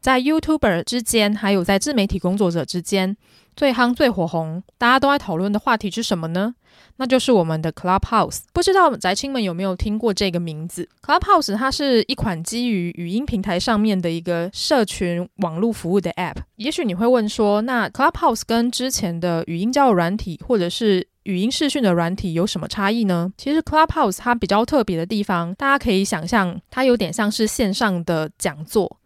在 YouTuber 之间，还有在自媒体工作者之间，最夯、最火红，大家都在讨论的话题是什么呢？那就是我们的 Clubhouse。不知道宅青们有没有听过这个名字？Clubhouse 它是一款基于语音平台上面的一个社群网络服务的 App。也许你会问说，那 Clubhouse 跟之前的语音交友软体或者是语音视讯的软体有什么差异呢？其实 Clubhouse 它比较特别的地方，大家可以想象，它有点像是线上的讲座。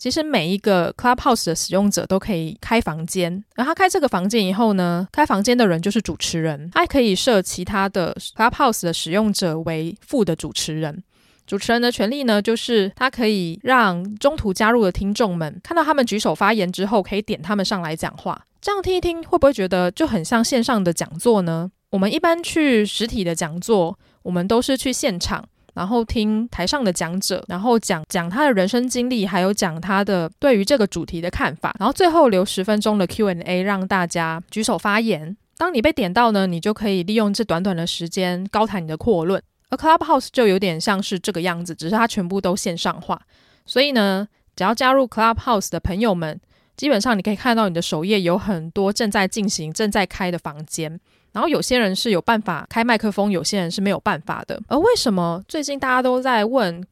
其实每一个 Clubhouse 的使用者都可以开房间，而他开这个房间以后呢，开房间的人就是主持人，他还可以设其他的 Clubhouse 的使用者为副的主持人。主持人的权利呢，就是他可以让中途加入的听众们看到他们举手发言之后，可以点他们上来讲话。这样听一听，会不会觉得就很像线上的讲座呢？我们一般去实体的讲座，我们都是去现场。然后听台上的讲者，然后讲讲他的人生经历，还有讲他的对于这个主题的看法，然后最后留十分钟的 Q&A 让大家举手发言。当你被点到呢，你就可以利用这短短的时间高谈你的阔论。而 Clubhouse 就有点像是这个样子，只是它全部都线上化。所以呢，只要加入 Clubhouse 的朋友们，基本上你可以看到你的首页有很多正在进行、正在开的房间。然后有些人是有办法开麦克风，有些人是没有办法的。而为什么最近大家都在问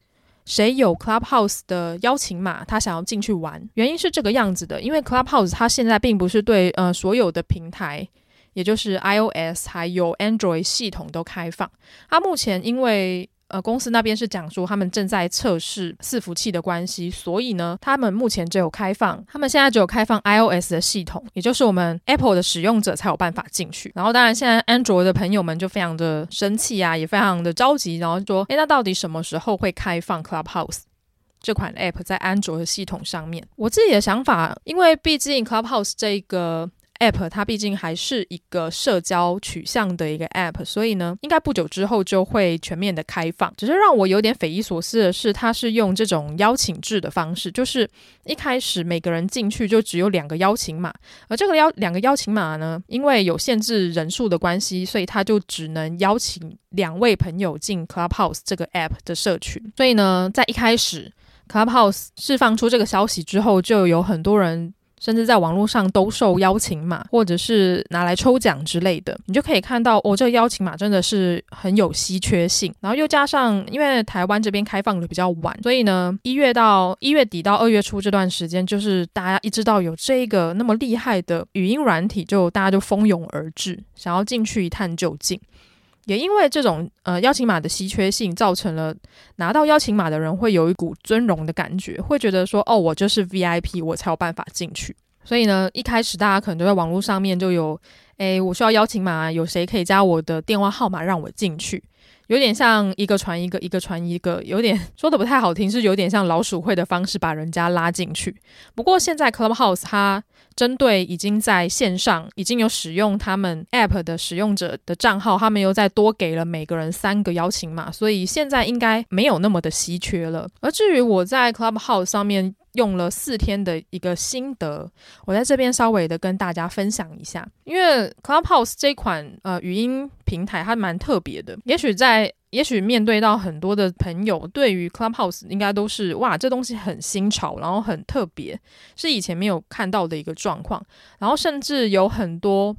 谁有 Clubhouse 的邀请码，他想要进去玩？原因是这个样子的，因为 Clubhouse 它现在并不是对呃所有的平台，也就是 iOS 还有 Android 系统都开放。它目前因为呃，公司那边是讲说他们正在测试伺服器的关系，所以呢，他们目前只有开放，他们现在只有开放 iOS 的系统，也就是我们 Apple 的使用者才有办法进去。然后，当然现在安卓的朋友们就非常的生气啊，也非常的着急，然后说，诶，那到底什么时候会开放 Clubhouse 这款 App 在安卓的系统上面？我自己的想法，因为毕竟 Clubhouse 这个。App 它毕竟还是一个社交取向的一个 App，所以呢，应该不久之后就会全面的开放。只是让我有点匪夷所思的是，它是用这种邀请制的方式，就是一开始每个人进去就只有两个邀请码，而这个邀两个邀请码呢，因为有限制人数的关系，所以他就只能邀请两位朋友进 Clubhouse 这个 App 的社群。所以呢，在一开始 Clubhouse 释放出这个消息之后，就有很多人。甚至在网络上兜售邀请码，或者是拿来抽奖之类的，你就可以看到哦，这个邀请码真的是很有稀缺性。然后又加上，因为台湾这边开放的比较晚，所以呢，一月到一月底到二月初这段时间，就是大家一知道有这个那么厉害的语音软体，就大家就蜂拥而至，想要进去一探究竟。也因为这种呃邀请码的稀缺性，造成了拿到邀请码的人会有一股尊荣的感觉，会觉得说哦，我就是 VIP，我才有办法进去。所以呢，一开始大家可能都在网络上面就有，诶，我需要邀请码，有谁可以加我的电话号码让我进去？有点像一个传一个，一个传一个，有点说的不太好听，是有点像老鼠会的方式把人家拉进去。不过现在 Clubhouse 它针对已经在线上已经有使用他们 App 的使用者的账号，他们又再多给了每个人三个邀请码，所以现在应该没有那么的稀缺了。而至于我在 Clubhouse 上面。用了四天的一个心得，我在这边稍微的跟大家分享一下。因为 Clubhouse 这款呃语音平台还蛮特别的，也许在也许面对到很多的朋友，对于 Clubhouse 应该都是哇，这东西很新潮，然后很特别，是以前没有看到的一个状况，然后甚至有很多。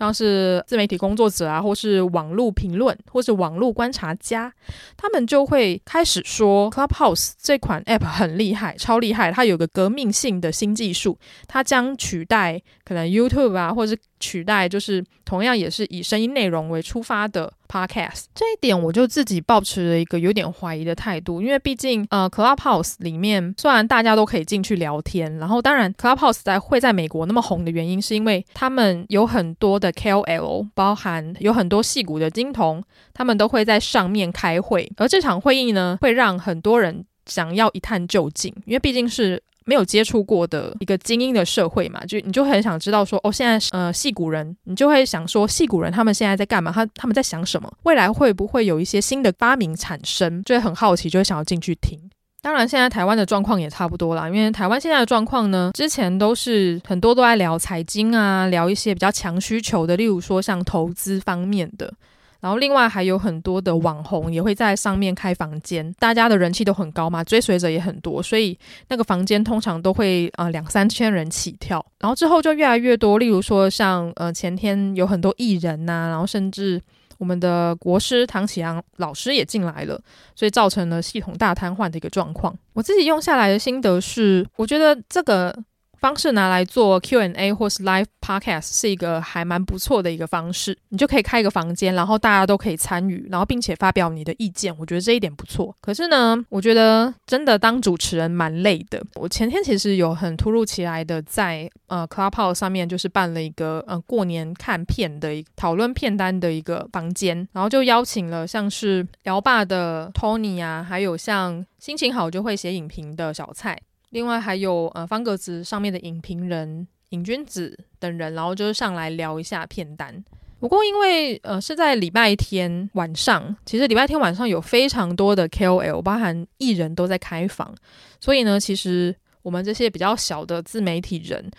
像是自媒体工作者啊，或是网络评论，或是网络观察家，他们就会开始说，Clubhouse 这款 App 很厉害，超厉害，它有个革命性的新技术，它将取代可能 YouTube 啊，或是取代就是同样也是以声音内容为出发的。Podcast 这一点，我就自己抱持了一个有点怀疑的态度，因为毕竟，呃，Clubhouse 里面虽然大家都可以进去聊天，然后当然，Clubhouse 在会在美国那么红的原因，是因为他们有很多的 KOL，包含有很多戏骨的金童，他们都会在上面开会，而这场会议呢，会让很多人想要一探究竟，因为毕竟是没有接触过的一个精英的社会嘛，就你就很想知道说，哦，现在呃，戏骨人，你就会想说，戏骨人他们现在在干嘛？他他们在想什么？未来会不会有一些新的发明产生？就会很好奇，就会想要进去听。当然，现在台湾的状况也差不多啦，因为台湾现在的状况呢，之前都是很多都在聊财经啊，聊一些比较强需求的，例如说像投资方面的。然后另外还有很多的网红也会在上面开房间，大家的人气都很高嘛，追随者也很多，所以那个房间通常都会啊、呃、两三千人起跳。然后之后就越来越多，例如说像呃前天有很多艺人呐、然后甚至我们的国师唐启阳老师也进来了，所以造成了系统大瘫痪的一个状况。我自己用下来的心得是，我觉得这个。方式拿来做 Q&A 或是 Live Podcast 是一个还蛮不错的一个方式，你就可以开一个房间，然后大家都可以参与，然后并且发表你的意见。我觉得这一点不错。可是呢，我觉得真的当主持人蛮累的。我前天其实有很突如其来的在呃 Clubhouse 上面就是办了一个呃过年看片的一讨论片单的一个房间，然后就邀请了像是聊吧的 Tony 啊，还有像心情好就会写影评的小蔡。另外还有呃方格子上面的影评人瘾君子等人，然后就是上来聊一下片单。不过因为呃是在礼拜天晚上，其实礼拜天晚上有非常多的 KOL，包含艺人都在开房，所以呢，其实我们这些比较小的自媒体人。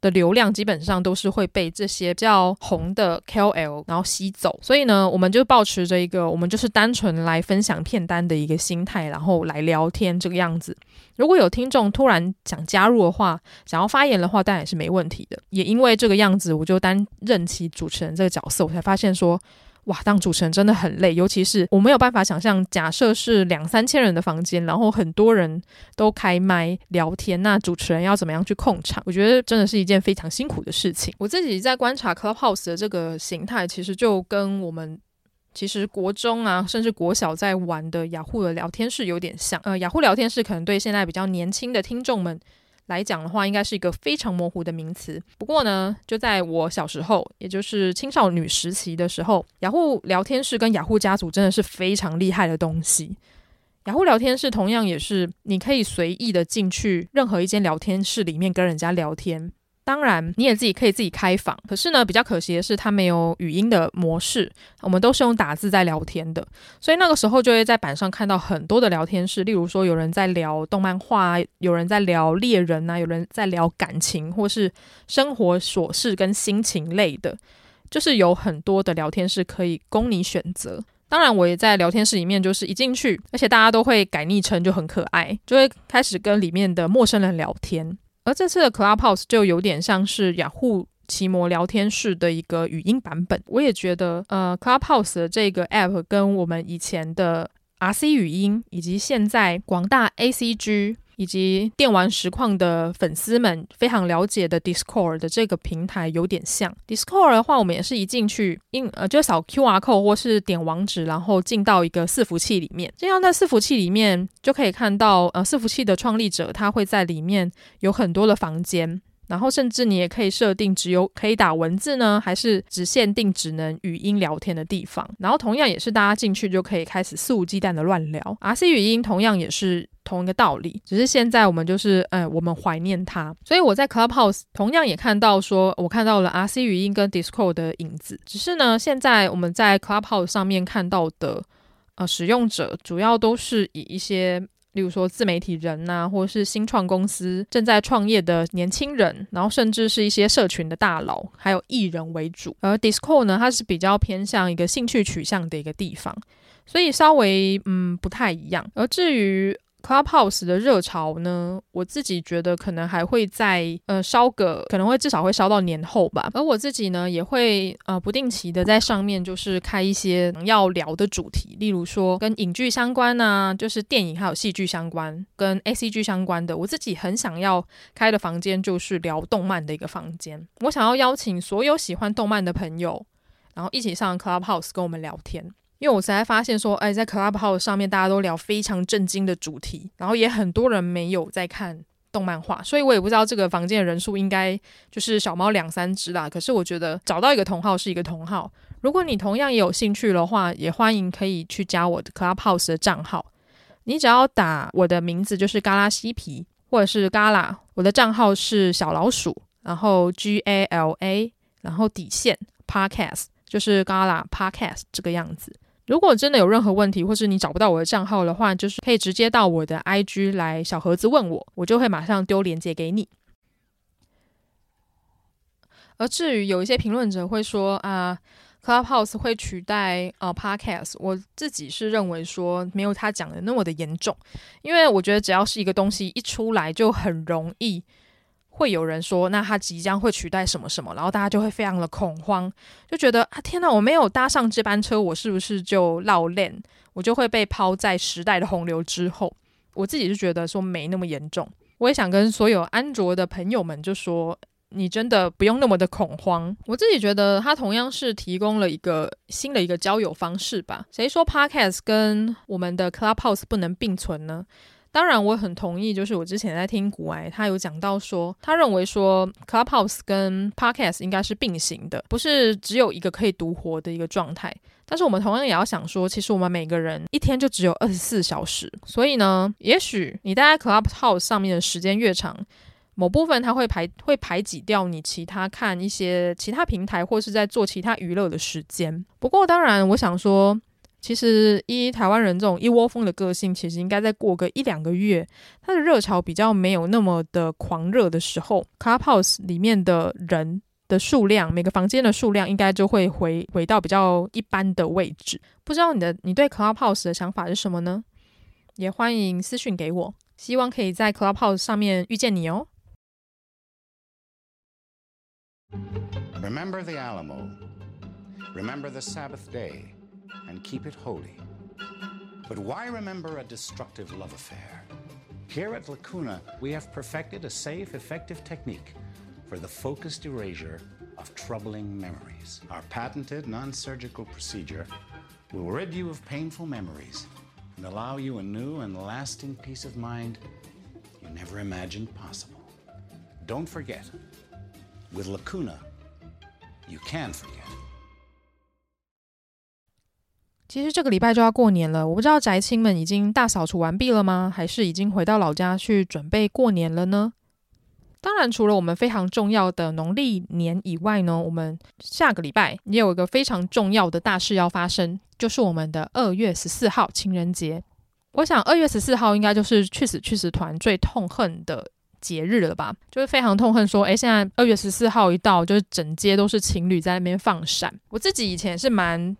的流量基本上都是会被这些比较红的 KOL 然后吸走，所以呢，我们就抱持着一个我们就是单纯来分享片单的一个心态，然后来聊天这个样子。如果有听众突然想加入的话，想要发言的话，当然也是没问题的。也因为这个样子，我就担任起主持人这个角色，我才发现说。哇，当主持人真的很累，尤其是我没有办法想象，假设是两三千人的房间，然后很多人都开麦聊天，那主持人要怎么样去控场？我觉得真的是一件非常辛苦的事情。我自己在观察 Clubhouse 的这个形态，其实就跟我们其实国中啊，甚至国小在玩的雅虎的聊天室有点像。呃，雅虎聊天室可能对现在比较年轻的听众们。来讲的话，应该是一个非常模糊的名词。不过呢，就在我小时候，也就是青少女时期的时候，雅虎聊天室跟雅虎家族真的是非常厉害的东西。雅虎聊天室同样也是你可以随意的进去任何一间聊天室里面跟人家聊天。当然，你也自己可以自己开房，可是呢，比较可惜的是，它没有语音的模式，我们都是用打字在聊天的，所以那个时候就会在板上看到很多的聊天室，例如说有人在聊动漫画，有人在聊猎人啊，有人在聊感情或是生活琐事跟心情类的，就是有很多的聊天室可以供你选择。当然，我也在聊天室里面，就是一进去，而且大家都会改昵称，就很可爱，就会开始跟里面的陌生人聊天。而这次的 Clubhouse 就有点像是雅虎奇摩聊天室的一个语音版本。我也觉得，呃，Clubhouse 的这个 App 跟我们以前的 RC 语音，以及现在广大 ACG。以及电玩实况的粉丝们非常了解的 Discord 的这个平台有点像。Discord 的话，我们也是一进去，应呃就扫 QR code 或是点网址，然后进到一个伺服器里面。这样在伺服器里面就可以看到，呃，伺服器的创立者他会在里面有很多的房间。然后甚至你也可以设定只有可以打文字呢，还是只限定只能语音聊天的地方。然后同样也是大家进去就可以开始肆无忌惮的乱聊。RC 语音同样也是同一个道理，只是现在我们就是，嗯，我们怀念它。所以我在 Clubhouse 同样也看到说，我看到了 RC 语音跟 Discord 的影子。只是呢，现在我们在 Clubhouse 上面看到的，呃，使用者主要都是以一些。例如说自媒体人呐、或者是新创公司正在创业的年轻人，然后甚至是一些社群的大佬，还有艺人为主。而 Discord 呢，它是比较偏向一个兴趣取向的一个地方，所以稍微嗯不太一样。而至于 Clubhouse 的热潮呢，我自己觉得可能还会在呃烧个，可能会至少会烧到年后吧。而我自己呢，也会呃不定期的在上面就是开一些要聊的主题，例如说跟影剧相关啊，就是电影还有戏剧相关，跟 ACG 相关的。我自己很想要开的房间就是聊动漫的一个房间，我想要邀请所有喜欢动漫的朋友，然后一起上 Clubhouse 跟我们聊天。因为我实在发现说，哎，在 Clubhouse 上面大家都聊非常震惊的主题，然后也很多人没有在看动漫画，所以我也不知道这个房间的人数应该就是小猫两三只啦。可是我觉得找到一个同号是一个同号。如果你同样也有兴趣的话，也欢迎可以去加我的 Clubhouse 的账号。你只要打我的名字就是嘎拉西皮，或者是 Gala，我的账号是小老鼠，然后 G A L A，然后底线 Podcast，就是 Gala Podcast 这个样子。如果真的有任何问题，或是你找不到我的账号的话，就是可以直接到我的 IG 来小盒子问我，我就会马上丢链接给你。而至于有一些评论者会说啊，Clubhouse 会取代呃 Podcast，我自己是认为说没有他讲的那么的严重，因为我觉得只要是一个东西一出来，就很容易。会有人说，那他即将会取代什么什么，然后大家就会非常的恐慌，就觉得啊，天哪，我没有搭上这班车，我是不是就落链？我就会被抛在时代的洪流之后。我自己是觉得说没那么严重。我也想跟所有安卓的朋友们就说，你真的不用那么的恐慌。我自己觉得它同样是提供了一个新的一个交友方式吧。谁说 Podcast 跟我们的 Clubhouse 不能并存呢？当然，我很同意。就是我之前在听古埃，他有讲到说，他认为说 Clubhouse 跟 Podcast 应该是并行的，不是只有一个可以独活的一个状态。但是我们同样也要想说，其实我们每个人一天就只有二十四小时，所以呢，也许你待在 Clubhouse 上面的时间越长，某部分它会排会排挤掉你其他看一些其他平台或是在做其他娱乐的时间。不过，当然，我想说。其实，依台湾人这种一窝蜂的个性，其实应该再过个一两个月，它的热潮比较没有那么的狂热的时候，Clubhouse 里面的人的数量，每个房间的数量应该就会回回到比较一般的位置。不知道你的你对 Clubhouse 的想法是什么呢？也欢迎私讯给我，希望可以在 Clubhouse 上面遇见你哦。Remember the Alamo. Remember the Sabbath day. And keep it holy. But why remember a destructive love affair? Here at Lacuna, we have perfected a safe, effective technique for the focused erasure of troubling memories. Our patented non surgical procedure will rid you of painful memories and allow you a new and lasting peace of mind you never imagined possible. Don't forget, with Lacuna, you can forget. 其实这个礼拜就要过年了，我不知道宅青们已经大扫除完毕了吗？还是已经回到老家去准备过年了呢？当然，除了我们非常重要的农历年以外呢，我们下个礼拜也有一个非常重要的大事要发生，就是我们的二月十四号情人节。我想二月十四号应该就是去死去死团最痛恨的节日了吧？就是非常痛恨说，诶，现在二月十四号一到，就是整街都是情侣在那边放闪。我自己以前是蛮。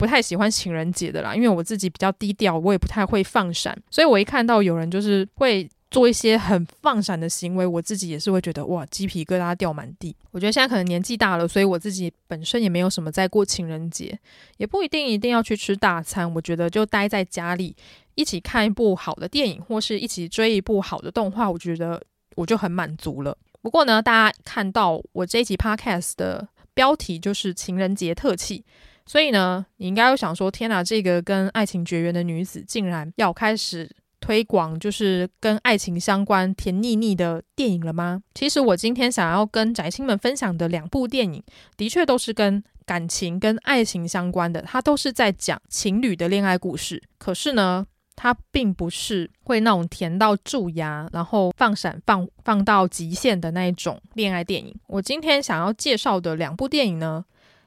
不太喜欢情人节的啦，因为我自己比较低调，我也不太会放闪，所以我一看到有人就是会做一些很放闪的行为，我自己也是会觉得哇，鸡皮疙瘩掉满地。我觉得现在可能年纪大了，所以我自己本身也没有什么在过情人节，也不一定一定要去吃大餐。我觉得就待在家里，一起看一部好的电影，或是一起追一部好的动画，我觉得我就很满足了。不过呢，大家看到我这一集 Podcast 的标题就是情人节特辑。所以呢，你应该会想说：“天哪，这个跟爱情绝缘的女子竟然要开始推广，就是跟爱情相关、甜腻腻的电影了吗？”其实我今天想要跟宅青们分享的两部电影，的确都是跟感情、跟爱情相关的，它都是在讲情侣的恋爱故事。可是呢，它并不是会那种甜到蛀牙，然后放闪放放到极限的那一种恋爱电影。我今天想要介绍的两部电影呢，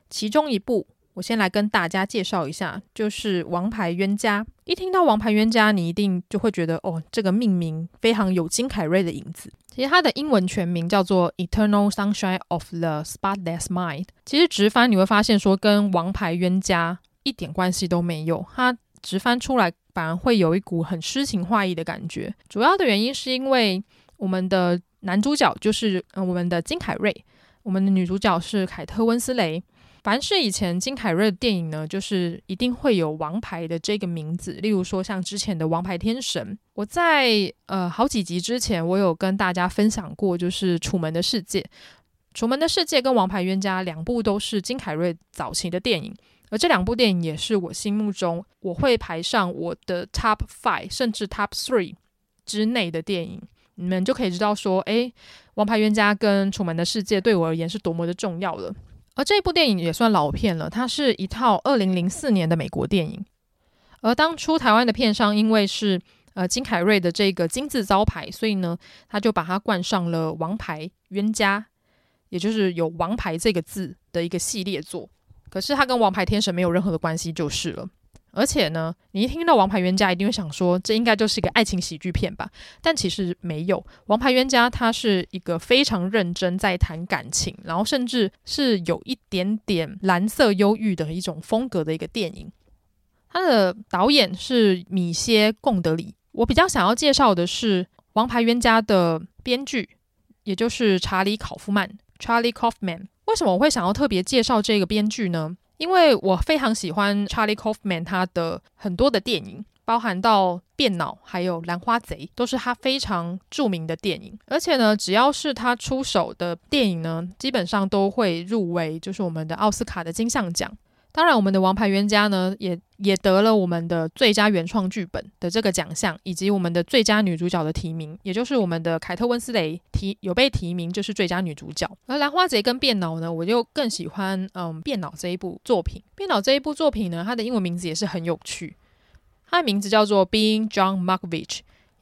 其中一部。我先来跟大家介绍一下，就是《王牌冤家》。一听到《王牌冤家》，你一定就会觉得，哦，这个命名非常有金凯瑞的影子。其实它的英文全名叫做《Eternal Sunshine of the Spotless Mind》。其实直翻你会发现，说跟《王牌冤家》一点关系都没有。它直翻出来反而会有一股很诗情画意的感觉。主要的原因是因为我们的男主角就是呃我们的金凯瑞，我们的女主角是凯特温斯雷凡是以前金凯瑞的电影呢，就是一定会有王牌的这个名字。例如说，像之前的《王牌天神》，我在呃好几集之前，我有跟大家分享过，就是《楚门的世界》。《楚门的世界》跟《王牌冤家》两部都是金凯瑞早期的电影，而这两部电影也是我心目中我会排上我的 Top Five 甚至 Top Three 之内的电影。你们就可以知道说，诶，《王牌冤家》跟《楚门的世界》对我而言是多么的重要了。而这部电影也算老片了，它是一套二零零四年的美国电影。而当初台湾的片商因为是呃金凯瑞的这个金字招牌，所以呢，他就把它冠上了《王牌冤家》，也就是有“王牌”这个字的一个系列作。可是它跟《王牌天神》没有任何的关系，就是了。而且呢，你一听到《王牌冤家》，一定会想说，这应该就是一个爱情喜剧片吧？但其实没有，《王牌冤家》它是一个非常认真在谈感情，然后甚至是有一点点蓝色忧郁的一种风格的一个电影。它的导演是米歇·贡德里。我比较想要介绍的是《王牌冤家》的编剧，也就是查理·考夫曼 （Charlie Kaufman）。为什么我会想要特别介绍这个编剧呢？因为我非常喜欢 Charlie Kaufman 他的很多的电影，包含到《变脑》还有《兰花贼》，都是他非常著名的电影。而且呢，只要是他出手的电影呢，基本上都会入围，就是我们的奥斯卡的金像奖。当然，我们的《王牌冤家》呢，也也得了我们的最佳原创剧本的这个奖项，以及我们的最佳女主角的提名，也就是我们的凯特温斯雷提有被提名，就是最佳女主角。而《兰花贼》跟《变脑》呢，我就更喜欢嗯《变脑》这一部作品。《变脑》这一部作品呢，它的英文名字也是很有趣，它的名字叫做《Being John Malkovich》。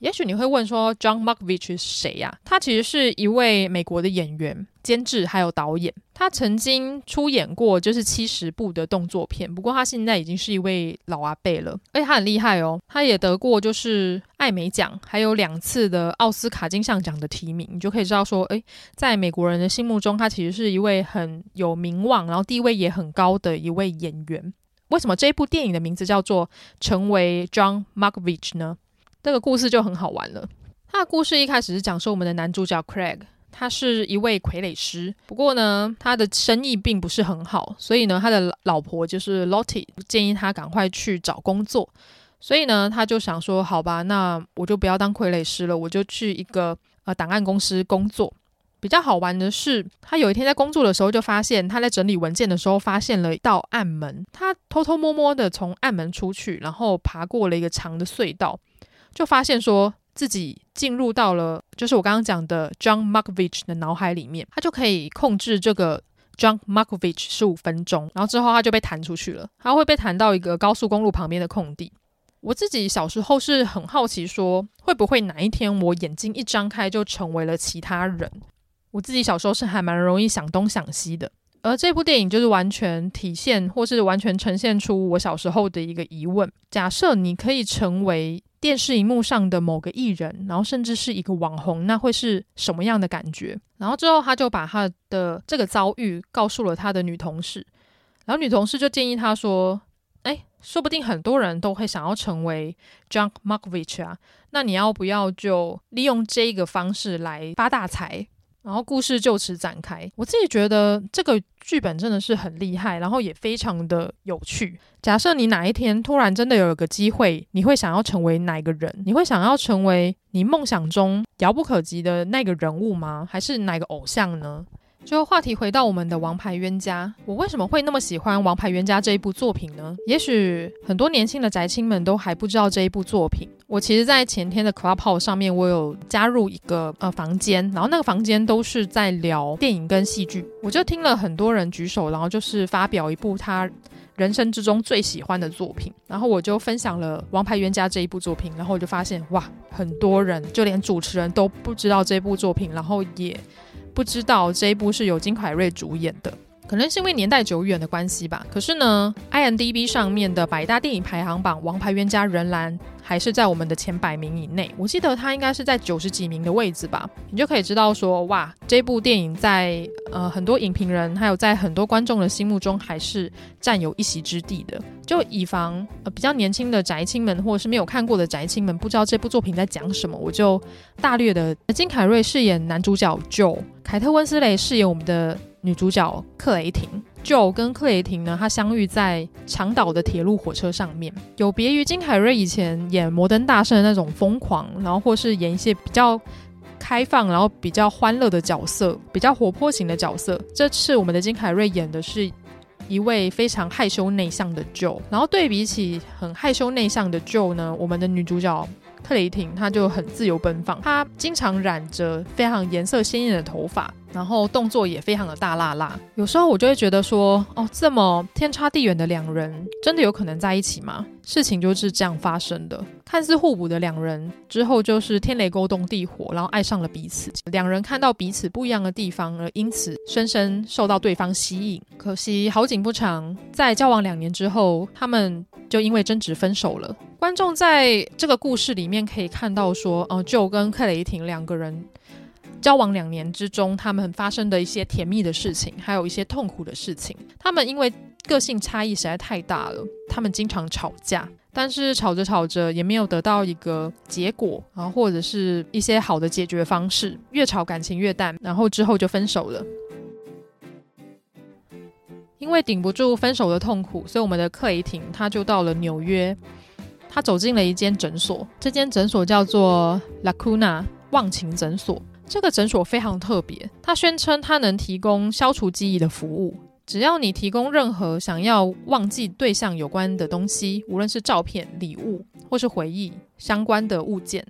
也许你会问说，John Malkovich 是谁呀？他其实是一位美国的演员、监制还有导演。他曾经出演过就是七十部的动作片，不过他现在已经是一位老阿伯了。而且他很厉害哦，他也得过就是艾美奖，还有两次的奥斯卡金像奖的提名。你就可以知道说，诶，在美国人的心目中，他其实是一位很有名望，然后地位也很高的一位演员。为什么这部电影的名字叫做《成为 John Malkovich》呢？这个故事就很好玩了。他的故事一开始是讲说，我们的男主角 Craig，他是一位傀儡师，不过呢，他的生意并不是很好，所以呢，他的老婆就是 Lottie 建议他赶快去找工作。所以呢，他就想说，好吧，那我就不要当傀儡师了，我就去一个呃档案公司工作。比较好玩的是，他有一天在工作的时候，就发现他在整理文件的时候，发现了一道暗门。他偷偷摸摸的从暗门出去，然后爬过了一个长的隧道。就发现说自己进入到了，就是我刚刚讲的 John Markovich 的脑海里面，他就可以控制这个 John Markovich 十五分钟，然后之后他就被弹出去了，他会被弹到一个高速公路旁边的空地。我自己小时候是很好奇，说会不会哪一天我眼睛一张开就成为了其他人？我自己小时候是还蛮容易想东想西的，而这部电影就是完全体现或是完全呈现出我小时候的一个疑问：假设你可以成为电视荧幕上的某个艺人，然后甚至是一个网红，那会是什么样的感觉？然后之后他就把他的这个遭遇告诉了他的女同事，然后女同事就建议他说：“哎，说不定很多人都会想要成为 John Markovich 啊，那你要不要就利用这个方式来发大财？”然后故事就此展开。我自己觉得这个剧本真的是很厉害，然后也非常的有趣。假设你哪一天突然真的有一个机会，你会想要成为哪个人？你会想要成为你梦想中遥不可及的那个人物吗？还是哪个偶像呢？就话题回到我们的《王牌冤家》，我为什么会那么喜欢《王牌冤家》这一部作品呢？也许很多年轻的宅青们都还不知道这一部作品。我其实，在前天的 Clubhouse 上面，我有加入一个呃房间，然后那个房间都是在聊电影跟戏剧。我就听了很多人举手，然后就是发表一部他人生之中最喜欢的作品，然后我就分享了《王牌冤家》这一部作品，然后我就发现哇，很多人就连主持人都不知道这部作品，然后也。不知道这一部是由金凯瑞主演的，可能是因为年代久远的关系吧。可是呢，IMDB 上面的百大电影排行榜，《王牌冤家》仍然还是在我们的前百名以内。我记得它应该是在九十几名的位置吧。你就可以知道说，哇，这部电影在呃很多影评人还有在很多观众的心目中还是占有一席之地的。就以防呃比较年轻的宅青们或者是没有看过的宅青们不知道这部作品在讲什么，我就大略的。金凯瑞饰演男主角 Joe。凯特温斯蕾饰演我们的女主角克雷廷，Joe 跟克雷廷呢，她相遇在长岛的铁路火车上面。有别于金凯瑞以前演摩登大圣的那种疯狂，然后或是演一些比较开放，然后比较欢乐的角色，比较活泼型的角色。这次我们的金凯瑞演的是一位非常害羞内向的 Joe，然后对比起很害羞内向的 Joe 呢，我们的女主角。克雷廷，她就很自由奔放，她经常染着非常颜色鲜艳的头发，然后动作也非常的大辣辣。有时候我就会觉得说，哦，这么天差地远的两人，真的有可能在一起吗？事情就是这样发生的。看似互补的两人，之后就是天雷勾动地火，然后爱上了彼此。两人看到彼此不一样的地方，而因此深深受到对方吸引。可惜好景不长，在交往两年之后，他们就因为争执分手了。观众在这个故事里面可以看到说，哦、呃，Joe 跟克雷廷两个人交往两年之中，他们发生的一些甜蜜的事情，还有一些痛苦的事情。他们因为个性差异实在太大了，他们经常吵架，但是吵着吵着也没有得到一个结果，然后或者是一些好的解决方式，越吵感情越淡，然后之后就分手了。因为顶不住分手的痛苦，所以我们的克雷廷他就到了纽约。他走进了一间诊所，这间诊所叫做 Lacuna 忘情诊所。这个诊所非常特别，他宣称他能提供消除记忆的服务，只要你提供任何想要忘记对象有关的东西，无论是照片、礼物或是回忆相关的物件，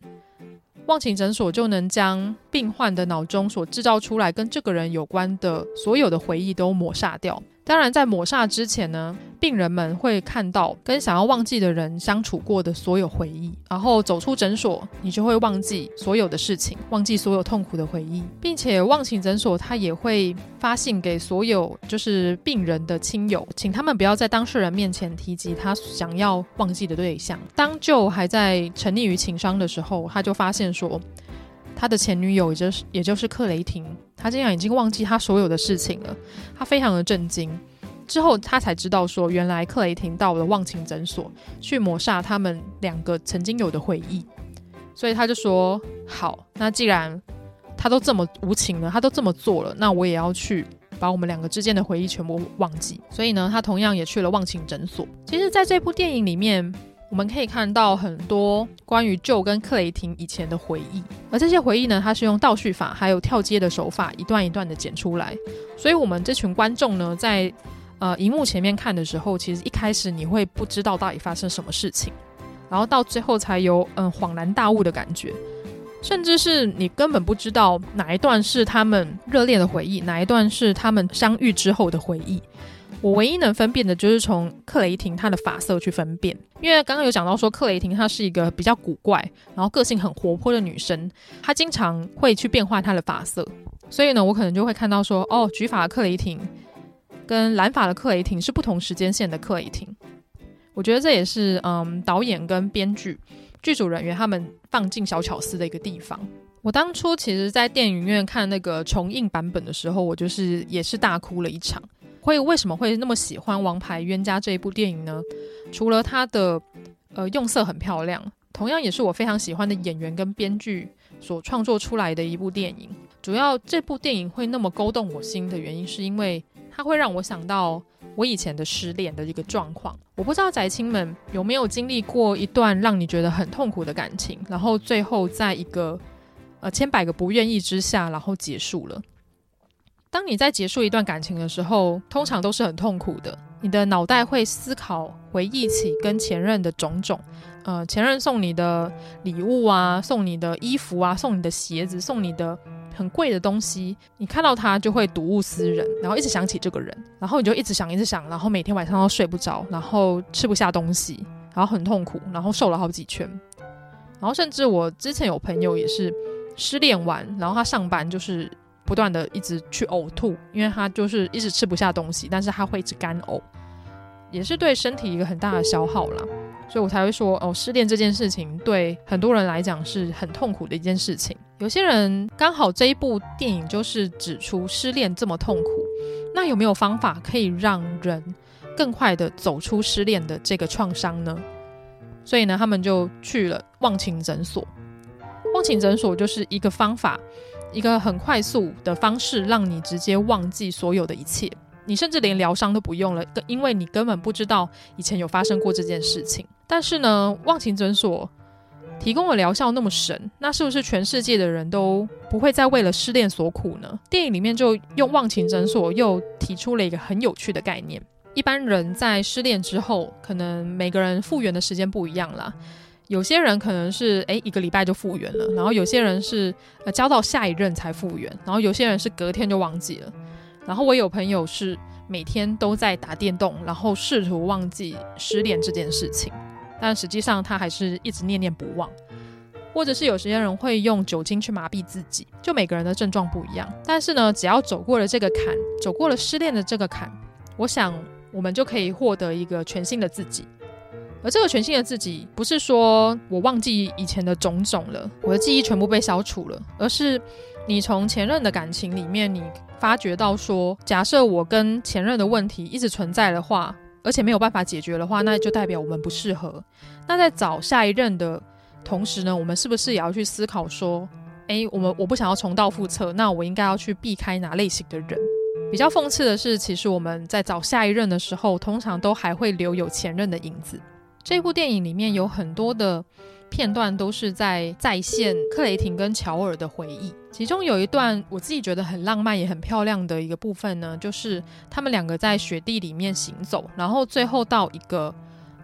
忘情诊所就能将病患的脑中所制造出来跟这个人有关的所有的回忆都抹杀掉。当然，在抹煞之前呢，病人们会看到跟想要忘记的人相处过的所有回忆，然后走出诊所，你就会忘记所有的事情，忘记所有痛苦的回忆，并且忘情诊所他也会发信给所有就是病人的亲友，请他们不要在当事人面前提及他想要忘记的对象。当就还在沉溺于情伤的时候，他就发现说，他的前女友也就是也就是克雷廷。他竟然已经忘记他所有的事情了，他非常的震惊。之后他才知道说，原来克雷廷到了忘情诊所去抹杀他们两个曾经有的回忆。所以他就说：“好，那既然他都这么无情了，他都这么做了，那我也要去把我们两个之间的回忆全部忘记。”所以呢，他同样也去了忘情诊所。其实，在这部电影里面。我们可以看到很多关于 Joe 跟克雷廷以前的回忆，而这些回忆呢，它是用倒叙法还有跳接的手法，一段一段的剪出来。所以，我们这群观众呢，在呃荧幕前面看的时候，其实一开始你会不知道到底发生什么事情，然后到最后才有嗯恍然大悟的感觉，甚至是你根本不知道哪一段是他们热恋的回忆，哪一段是他们相遇之后的回忆。我唯一能分辨的就是从克雷廷他的发色去分辨，因为刚刚有讲到说克雷廷她是一个比较古怪，然后个性很活泼的女生，她经常会去变换她的发色，所以呢，我可能就会看到说，哦，橘发的克雷廷跟蓝发的克雷廷是不同时间线的克雷廷。我觉得这也是嗯导演跟编剧、剧组人员他们放进小巧思的一个地方。我当初其实，在电影院看那个重映版本的时候，我就是也是大哭了一场。会为什么会那么喜欢《王牌冤家》这一部电影呢？除了它的呃用色很漂亮，同样也是我非常喜欢的演员跟编剧所创作出来的一部电影。主要这部电影会那么勾动我心的原因，是因为它会让我想到我以前的失恋的一个状况。我不知道宅青们有没有经历过一段让你觉得很痛苦的感情，然后最后在一个呃千百个不愿意之下，然后结束了。当你在结束一段感情的时候，通常都是很痛苦的。你的脑袋会思考、回忆起跟前任的种种，呃，前任送你的礼物啊，送你的衣服啊，送你的鞋子，送你的很贵的东西，你看到他就会睹物思人，然后一直想起这个人，然后你就一直想，一直想，然后每天晚上都睡不着，然后吃不下东西，然后很痛苦，然后瘦了好几圈，然后甚至我之前有朋友也是失恋完，然后他上班就是。不断的一直去呕吐，因为他就是一直吃不下东西，但是他会一直干呕，也是对身体一个很大的消耗啦。所以我才会说，哦，失恋这件事情对很多人来讲是很痛苦的一件事情。有些人刚好这一部电影就是指出失恋这么痛苦，那有没有方法可以让人更快的走出失恋的这个创伤呢？所以呢，他们就去了忘情诊所。忘情诊所就是一个方法。一个很快速的方式，让你直接忘记所有的一切，你甚至连疗伤都不用了，因为你根本不知道以前有发生过这件事情。但是呢，忘情诊所提供的疗效那么神，那是不是全世界的人都不会再为了失恋所苦呢？电影里面就用忘情诊所又提出了一个很有趣的概念：一般人在失恋之后，可能每个人复原的时间不一样啦。有些人可能是诶一个礼拜就复原了，然后有些人是呃交到下一任才复原，然后有些人是隔天就忘记了。然后我有朋友是每天都在打电动，然后试图忘记失恋这件事情，但实际上他还是一直念念不忘。或者是有些人会用酒精去麻痹自己，就每个人的症状不一样。但是呢，只要走过了这个坎，走过了失恋的这个坎，我想我们就可以获得一个全新的自己。而这个全新的自己，不是说我忘记以前的种种了，我的记忆全部被消除了，而是你从前任的感情里面，你发觉到说，假设我跟前任的问题一直存在的话，而且没有办法解决的话，那就代表我们不适合。那在找下一任的同时呢，我们是不是也要去思考说，诶，我们我不想要重蹈覆辙，那我应该要去避开哪类型的人？比较讽刺的是，其实我们在找下一任的时候，通常都还会留有前任的影子。这部电影里面有很多的片段都是在再现克雷廷跟乔尔的回忆，其中有一段我自己觉得很浪漫也很漂亮的一个部分呢，就是他们两个在雪地里面行走，然后最后到一个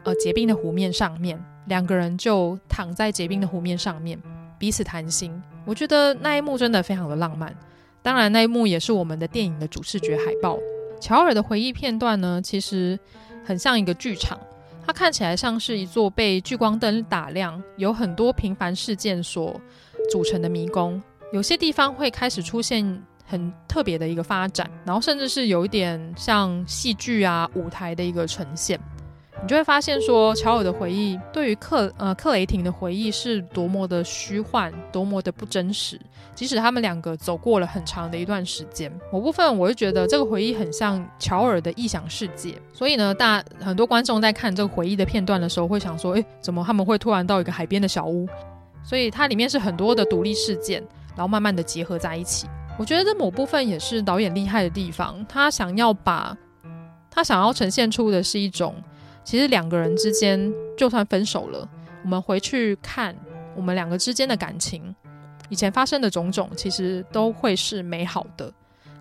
呃结冰的湖面上面，两个人就躺在结冰的湖面上面彼此谈心。我觉得那一幕真的非常的浪漫，当然那一幕也是我们的电影的主视觉海报。乔尔的回忆片段呢，其实很像一个剧场。它看起来像是一座被聚光灯打亮、有很多平凡事件所组成的迷宫。有些地方会开始出现很特别的一个发展，然后甚至是有一点像戏剧啊、舞台的一个呈现。你就会发现说，乔尔的回忆对于克呃克雷廷的回忆是多么的虚幻，多么的不真实。即使他们两个走过了很长的一段时间，某部分我会觉得这个回忆很像乔尔的异想世界。所以呢，大很多观众在看这个回忆的片段的时候，会想说：诶，怎么他们会突然到一个海边的小屋？所以它里面是很多的独立事件，然后慢慢的结合在一起。我觉得这某部分也是导演厉害的地方，他想要把他想要呈现出的是一种。其实两个人之间，就算分手了，我们回去看我们两个之间的感情，以前发生的种种，其实都会是美好的。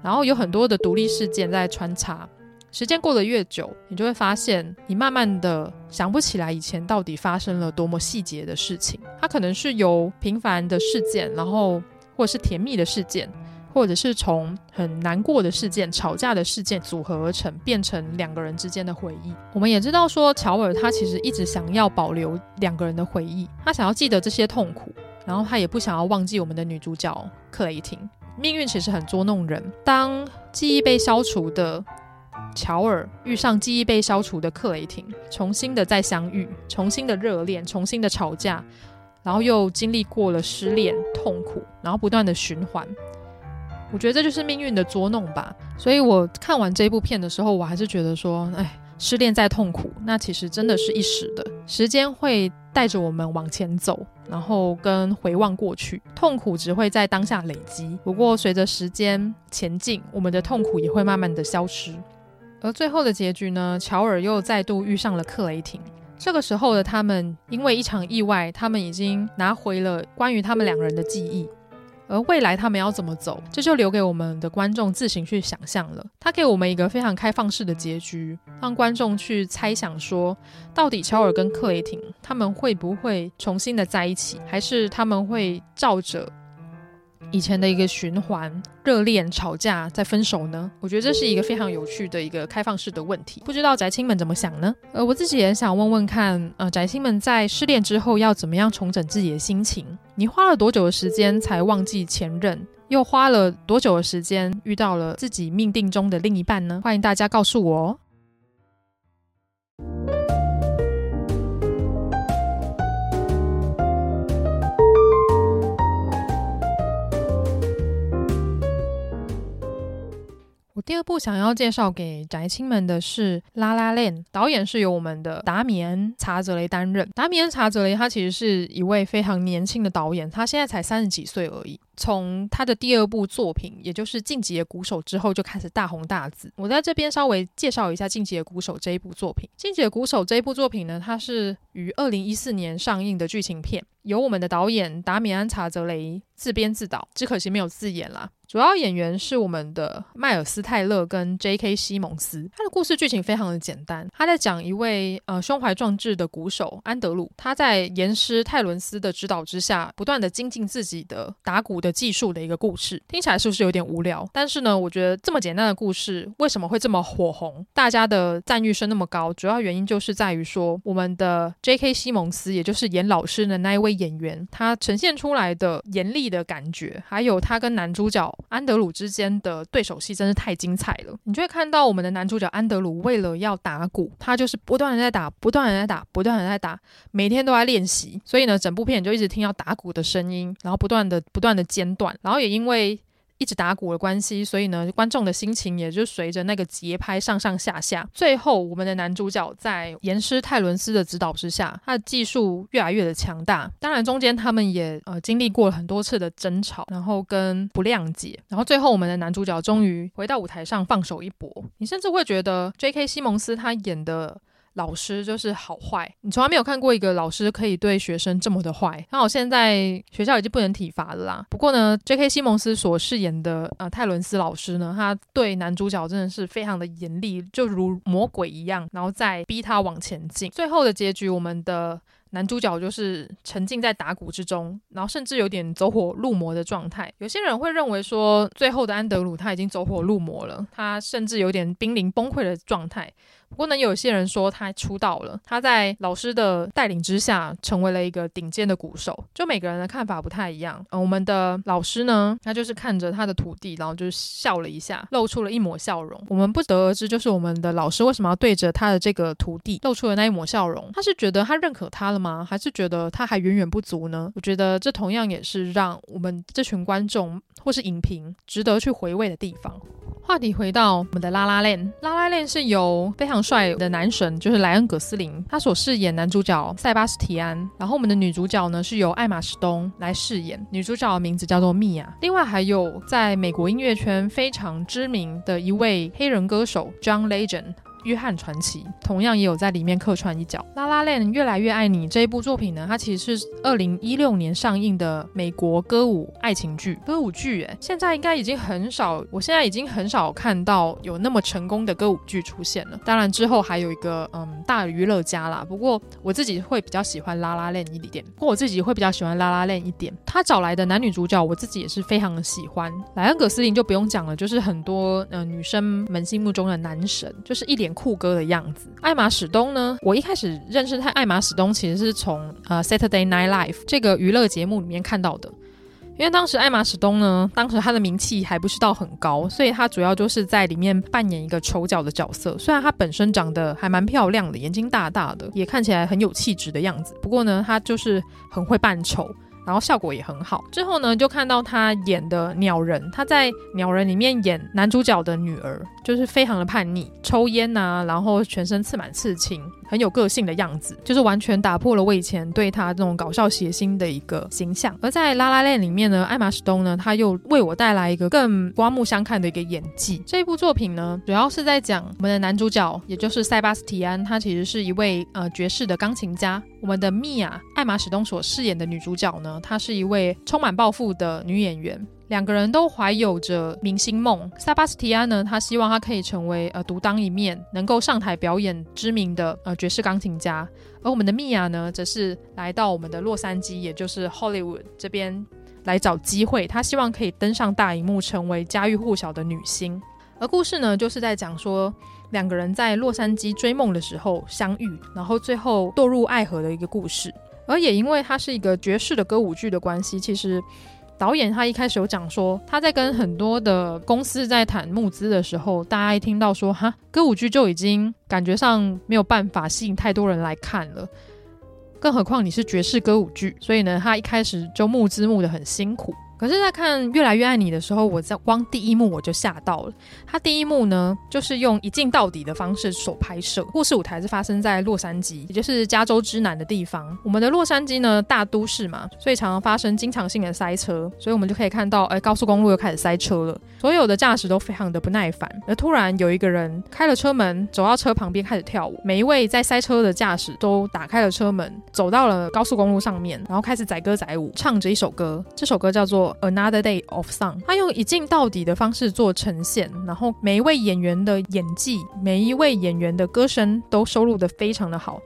然后有很多的独立事件在穿插，时间过得越久，你就会发现，你慢慢的想不起来以前到底发生了多么细节的事情。它可能是由平凡的事件，然后或者是甜蜜的事件。或者是从很难过的事件、吵架的事件组合而成，变成两个人之间的回忆。我们也知道说，乔尔他其实一直想要保留两个人的回忆，他想要记得这些痛苦，然后他也不想要忘记我们的女主角克雷廷。命运其实很捉弄人，当记忆被消除的乔尔遇上记忆被消除的克雷廷，重新的再相遇，重新的热恋，重新的吵架，然后又经历过了失恋痛苦，然后不断的循环。我觉得这就是命运的捉弄吧，所以我看完这部片的时候，我还是觉得说，哎，失恋再痛苦，那其实真的是一时的，时间会带着我们往前走，然后跟回望过去，痛苦只会在当下累积。不过随着时间前进，我们的痛苦也会慢慢的消失。而最后的结局呢，乔尔又再度遇上了克雷廷，这个时候的他们因为一场意外，他们已经拿回了关于他们两个人的记忆。而未来他们要怎么走，这就留给我们的观众自行去想象了。他给我们一个非常开放式的结局，让观众去猜想说，到底乔尔跟克雷廷他们会不会重新的在一起，还是他们会照着以前的一个循环，热恋、吵架再分手呢？我觉得这是一个非常有趣的一个开放式的问题，不知道宅青们怎么想呢？呃，我自己也想问问看，呃，宅青们在失恋之后要怎么样重整自己的心情？你花了多久的时间才忘记前任？又花了多久的时间遇到了自己命定中的另一半呢？欢迎大家告诉我哦。第二部想要介绍给宅青们的是《La La Land》，导演是由我们的达米恩·查泽雷担任。达米恩·查泽雷他其实是一位非常年轻的导演，他现在才三十几岁而已。从他的第二部作品，也就是《进击的鼓手》之后，就开始大红大紫。我在这边稍微介绍一下《进击的鼓手》这一部作品。《进击的鼓手》这一部作品呢，它是于二零一四年上映的剧情片，由我们的导演达米安·查泽雷自编自导，只可惜没有自演啦。主要演员是我们的迈尔斯泰勒跟 J.K. 西蒙斯。他的故事剧情非常的简单，他在讲一位呃胸怀壮志的鼓手安德鲁，他在严师泰伦斯的指导之下，不断的精进自己的打鼓的技术的一个故事。听起来是不是有点无聊？但是呢，我觉得这么简单的故事为什么会这么火红？大家的赞誉声那么高，主要原因就是在于说，我们的 J.K. 西蒙斯，也就是演老师的那一位演员，他呈现出来的严厉的感觉，还有他跟男主角。安德鲁之间的对手戏真是太精彩了，你就会看到我们的男主角安德鲁为了要打鼓，他就是不断的在打，不断的在打，不断的在打，每天都在练习，所以呢，整部片就一直听到打鼓的声音，然后不断的不断的间断，然后也因为。一直打鼓的关系，所以呢，观众的心情也就随着那个节拍上上下下。最后，我们的男主角在严师泰伦斯的指导之下，他的技术越来越的强大。当然，中间他们也呃经历过了很多次的争吵，然后跟不谅解，然后最后我们的男主角终于回到舞台上放手一搏。你甚至会觉得 J.K. 西蒙斯他演的。老师就是好坏，你从来没有看过一个老师可以对学生这么的坏。那我现在学校已经不能体罚了啦。不过呢，J.K. 西蒙斯所饰演的呃泰伦斯老师呢，他对男主角真的是非常的严厉，就如魔鬼一样，然后再逼他往前进。最后的结局，我们的。男主角就是沉浸在打鼓之中，然后甚至有点走火入魔的状态。有些人会认为说，最后的安德鲁他已经走火入魔了，他甚至有点濒临崩溃的状态。不过呢，有些人说他出道了，他在老师的带领之下成为了一个顶尖的鼓手。就每个人的看法不太一样。嗯，我们的老师呢，他就是看着他的徒弟，然后就笑了一下，露出了一抹笑容。我们不得而知，就是我们的老师为什么要对着他的这个徒弟露出了那一抹笑容？他是觉得他认可他了吗？还是觉得他还远远不足呢？我觉得这同样也是让我们这群观众或是影评值得去回味的地方。话题回到我们的《拉拉链》，《拉拉链》，《》是由非常帅的男神，就是莱恩·葛斯林，他所饰演男主角塞巴斯提安。然后我们的女主角呢，是由艾玛·史东来饰演，女主角的名字叫做米娅。另外还有在美国音乐圈非常知名的一位黑人歌手 John Legend。约翰传奇同样也有在里面客串一角。《拉拉链》越来越爱你这一部作品呢，它其实是二零一六年上映的美国歌舞爱情剧。歌舞剧，哎，现在应该已经很少，我现在已经很少看到有那么成功的歌舞剧出现了。当然之后还有一个嗯大娱乐家啦，不过我自己会比较喜欢《拉拉链》一点，不过我自己会比较喜欢《拉拉链》一点。他找来的男女主角，我自己也是非常的喜欢。莱恩·葛斯林就不用讲了，就是很多嗯、女生们心目中的男神，就是一脸。酷哥的样子，艾玛史东呢？我一开始认识他，艾玛史东其实是从呃《Saturday Night Live》这个娱乐节目里面看到的。因为当时艾玛史东呢，当时他的名气还不是到很高，所以他主要就是在里面扮演一个丑角的角色。虽然他本身长得还蛮漂亮的，眼睛大大的，也看起来很有气质的样子。不过呢，他就是很会扮丑。然后效果也很好。之后呢，就看到他演的《鸟人》，他在《鸟人》里面演男主角的女儿，就是非常的叛逆，抽烟呐、然后全身刺满刺青。很有个性的样子，就是完全打破了我以前对他这种搞笑谐星的一个形象。而在《La La Land》里面呢，艾玛史东呢，他又为我带来一个更刮目相看的一个演技。这部作品呢，主要是在讲我们的男主角，也就是塞巴斯提安，他其实是一位呃爵士的钢琴家。我们的米娅，艾玛史东所饰演的女主角呢，她是一位充满抱负的女演员。两个人都怀有着明星梦。塞巴斯提安呢，他希望他可以成为呃独当一面，能够上台表演知名的呃爵士钢琴家。而我们的米娅呢，则是来到我们的洛杉矶，也就是 Hollywood 这边来找机会。她希望可以登上大荧幕，成为家喻户晓的女星。而故事呢，就是在讲说两个人在洛杉矶追梦的时候相遇，然后最后堕入爱河的一个故事。而也因为它是一个爵士的歌舞剧的关系，其实。导演他一开始有讲说，他在跟很多的公司在谈募资的时候，大家一听到说哈歌舞剧就已经感觉上没有办法吸引太多人来看了，更何况你是爵士歌舞剧，所以呢，他一开始就募资募的很辛苦。可是，在看《越来越爱你》的时候，我在光第一幕我就吓到了。他第一幕呢，就是用一镜到底的方式所拍摄。故事舞台是发生在洛杉矶，也就是加州之南的地方。我们的洛杉矶呢，大都市嘛，所以常常发生经常性的塞车，所以我们就可以看到，哎，高速公路又开始塞车了。所有的驾驶都非常的不耐烦。而突然有一个人开了车门，走到车旁边开始跳舞。每一位在塞车的驾驶都打开了车门，走到了高速公路上面，然后开始载歌载舞，唱着一首歌。这首歌叫做。Another Day of Sun，他用一镜到底的方式做呈现，然后每一位演员的演技，每一位演员的歌声都收录的非常的好，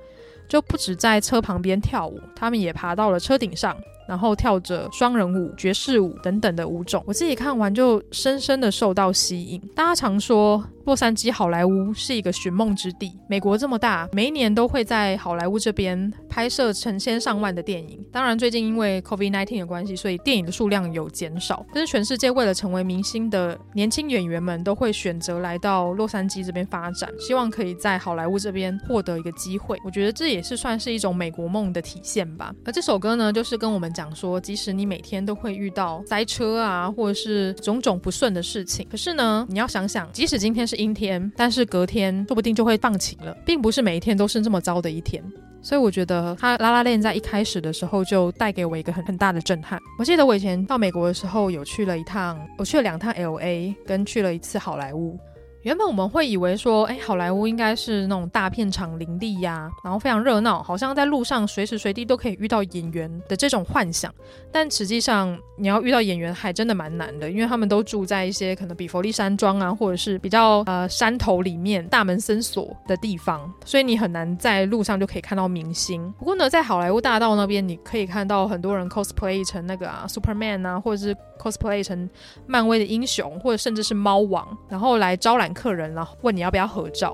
就不止在车旁边跳舞，他们也爬到了车顶上。然后跳着双人舞、爵士舞等等的舞种，我自己看完就深深的受到吸引。大家常说洛杉矶好莱坞是一个寻梦之地，美国这么大，每一年都会在好莱坞这边拍摄成千上万的电影。当然，最近因为 COVID-19 的关系，所以电影的数量有减少。但是全世界为了成为明星的年轻演员们，都会选择来到洛杉矶这边发展，希望可以在好莱坞这边获得一个机会。我觉得这也是算是一种美国梦的体现吧。而这首歌呢，就是跟我们讲。说，即使你每天都会遇到塞车啊，或者是种种不顺的事情，可是呢，你要想想，即使今天是阴天，但是隔天说不定就会放晴了，并不是每一天都是这么糟的一天。所以我觉得他《拉拉链》在一开始的时候就带给我一个很很大的震撼。我记得我以前到美国的时候，有去了一趟，我去了两趟 LA，跟去了一次好莱坞。原本我们会以为说，哎，好莱坞应该是那种大片场林立呀，然后非常热闹，好像在路上随时随地都可以遇到演员的这种幻想。但实际上，你要遇到演员还真的蛮难的，因为他们都住在一些可能比佛利山庄啊，或者是比较呃山头里面大门森锁的地方，所以你很难在路上就可以看到明星。不过呢，在好莱坞大道那边，你可以看到很多人 cosplay 成那个啊 Superman 啊，或者是 cosplay 成漫威的英雄，或者甚至是猫王，然后来招揽。客人，然后问你要不要合照。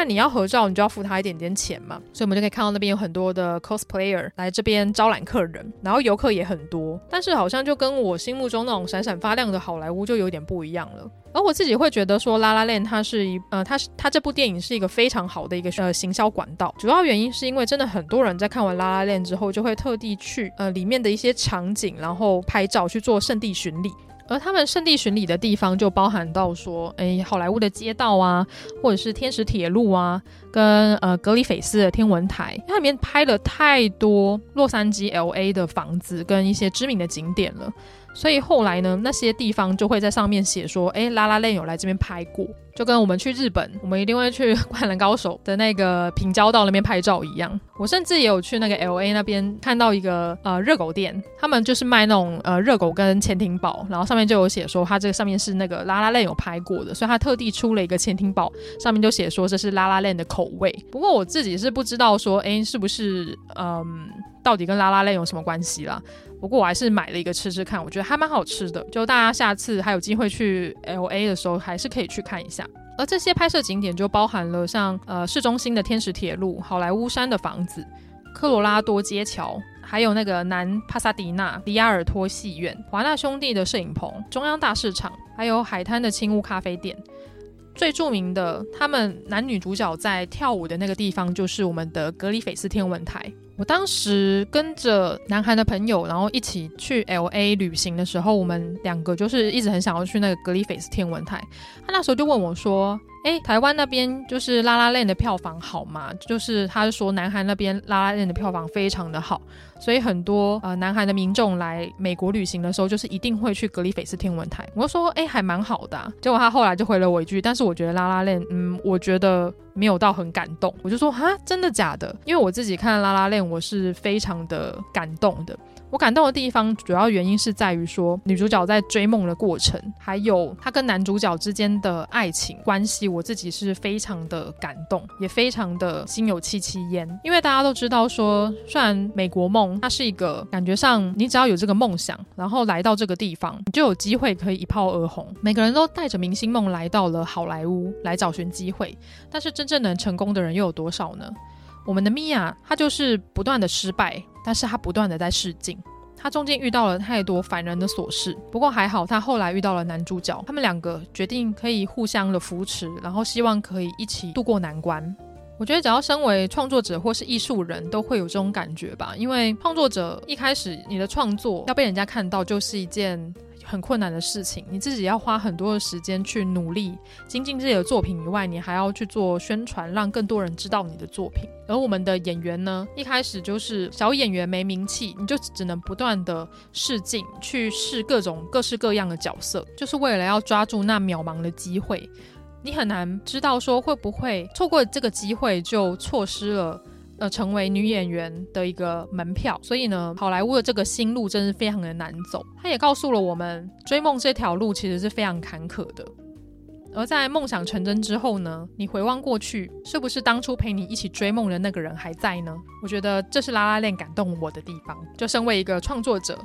当然，你要合照，你就要付他一点点钱嘛。所以，我们就可以看到那边有很多的 cosplayer 来这边招揽客人，然后游客也很多。但是，好像就跟我心目中那种闪闪发亮的好莱坞就有点不一样了。而我自己会觉得说，《拉拉链》它是一呃，它是它这部电影是一个非常好的一个呃行销管道。主要原因是因为真的很多人在看完《拉拉链》之后，就会特地去呃里面的一些场景，然后拍照去做圣地巡礼。而他们圣地巡礼的地方就包含到说，哎，好莱坞的街道啊，或者是天使铁路啊，跟呃格里菲斯的天文台，它里面拍了太多洛杉矶 LA 的房子跟一些知名的景点了。所以后来呢，那些地方就会在上面写说，哎，拉拉链有来这边拍过，就跟我们去日本，我们一定会去灌篮高手的那个平交道那边拍照一样。我甚至也有去那个 LA 那边看到一个呃热狗店，他们就是卖那种呃热狗跟潜艇堡，然后上面就有写说，它这个上面是那个拉拉链有拍过的，所以他特地出了一个潜艇堡，上面就写说这是拉拉链的口味。不过我自己是不知道说，哎，是不是嗯，到底跟拉拉链有什么关系啦？不过我还是买了一个吃吃看，我觉得还蛮好吃的。就大家下次还有机会去 LA 的时候，还是可以去看一下。而这些拍摄景点就包含了像呃市中心的天使铁路、好莱坞山的房子、科罗拉多街桥，还有那个南帕萨迪纳迪亚尔托戏院、华纳兄弟的摄影棚、中央大市场，还有海滩的青屋咖啡店。最著名的，他们男女主角在跳舞的那个地方，就是我们的格里菲斯天文台。我当时跟着南韩的朋友，然后一起去 LA 旅行的时候，我们两个就是一直很想要去那个格里菲斯天文台。他那时候就问我说：“哎，台湾那边就是《拉拉链》的票房好吗？”就是他说南韩那边《拉拉链》的票房非常的好，所以很多呃南韩的民众来美国旅行的时候，就是一定会去格里菲斯天文台。我就说：“哎，还蛮好的。”结果他后来就回了我一句：“但是我觉得《拉拉链》，嗯，我觉得。”没有到很感动，我就说哈，真的假的？因为我自己看《拉拉链》，我是非常的感动的。我感动的地方，主要原因是在于说，女主角在追梦的过程，还有她跟男主角之间的爱情关系，我自己是非常的感动，也非常的心有戚戚焉。因为大家都知道说，虽然美国梦它是一个感觉上，你只要有这个梦想，然后来到这个地方，你就有机会可以一炮而红。每个人都带着明星梦来到了好莱坞来找寻机会，但是真正能成功的人又有多少呢？我们的米娅，她就是不断的失败。但是她不断的在试镜，她中间遇到了太多烦人的琐事。不过还好，她后来遇到了男主角，他们两个决定可以互相的扶持，然后希望可以一起度过难关。我觉得只要身为创作者或是艺术人都会有这种感觉吧，因为创作者一开始你的创作要被人家看到，就是一件。很困难的事情，你自己要花很多的时间去努力精进自己的作品以外，你还要去做宣传，让更多人知道你的作品。而我们的演员呢，一开始就是小演员，没名气，你就只能不断的试镜，去试各种各式各样的角色，就是为了要抓住那渺茫的机会。你很难知道说会不会错过这个机会，就错失了呃成为女演员的一个门票。所以呢，好莱坞的这个新路真是非常的难走。他也告诉了我们，追梦这条路其实是非常坎坷的。而在梦想成真之后呢，你回望过去，是不是当初陪你一起追梦的那个人还在呢？我觉得这是拉拉链感动我的地方。就身为一个创作者，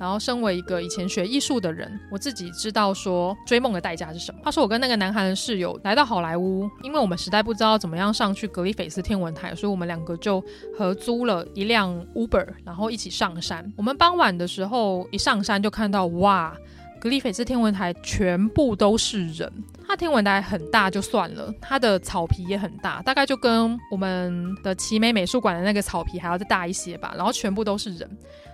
然后身为一个以前学艺术的人，我自己知道说追梦的代价是什么。他说我跟那个南韩的室友来到好莱坞，因为我们实在不知道怎么样上去格里菲斯天文台，所以我们两个就合租了一辆 Uber，然后一起上山。我们傍晚的时候一上山就看到哇，格里菲斯天文台全部都是人。它天文台很大就算了，它的草皮也很大，大概就跟我们的奇美美术馆的那个草皮还要再大一些吧。然后全部都是人，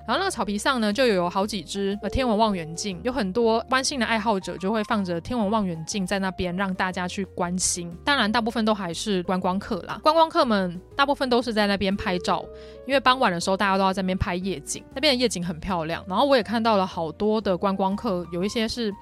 然后那个草皮上呢，就有好几只呃天文望远镜，有很多观星的爱好者就会放着天文望远镜在那边让大家去观星。当然，大部分都还是观光客啦。观光客们大部分都是在那边拍照，因为傍晚的时候大家都要在那边拍夜景，那边的夜景很漂亮。然后我也看到了好多的观光客，有一些是。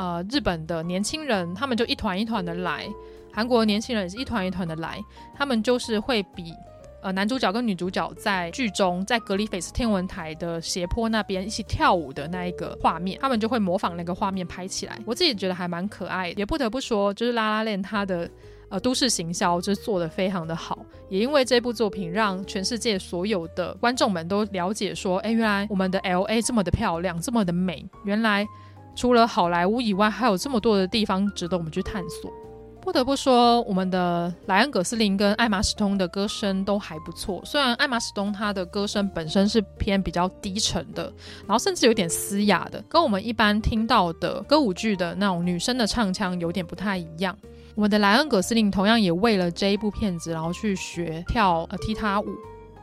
呃，日本的年轻人，他们就一团一团的来；韩国年轻人也是一团一团的来。他们就是会比呃男主角跟女主角在剧中在格里菲斯天文台的斜坡那边一起跳舞的那一个画面，他们就会模仿那个画面拍起来。我自己觉得还蛮可爱的，也不得不说，就是拉拉链它的呃都市行销就是做得非常的好。也因为这部作品，让全世界所有的观众们都了解说，哎，原来我们的 LA 这么的漂亮，这么的美，原来。除了好莱坞以外，还有这么多的地方值得我们去探索。不得不说，我们的莱恩·葛斯林跟艾玛·史通的歌声都还不错。虽然艾玛·史东她的歌声本身是偏比较低沉的，然后甚至有点嘶哑的，跟我们一般听到的歌舞剧的那种女生的唱腔有点不太一样。我们的莱恩·葛斯林同样也为了这一部片子，然后去学跳呃踢踏舞。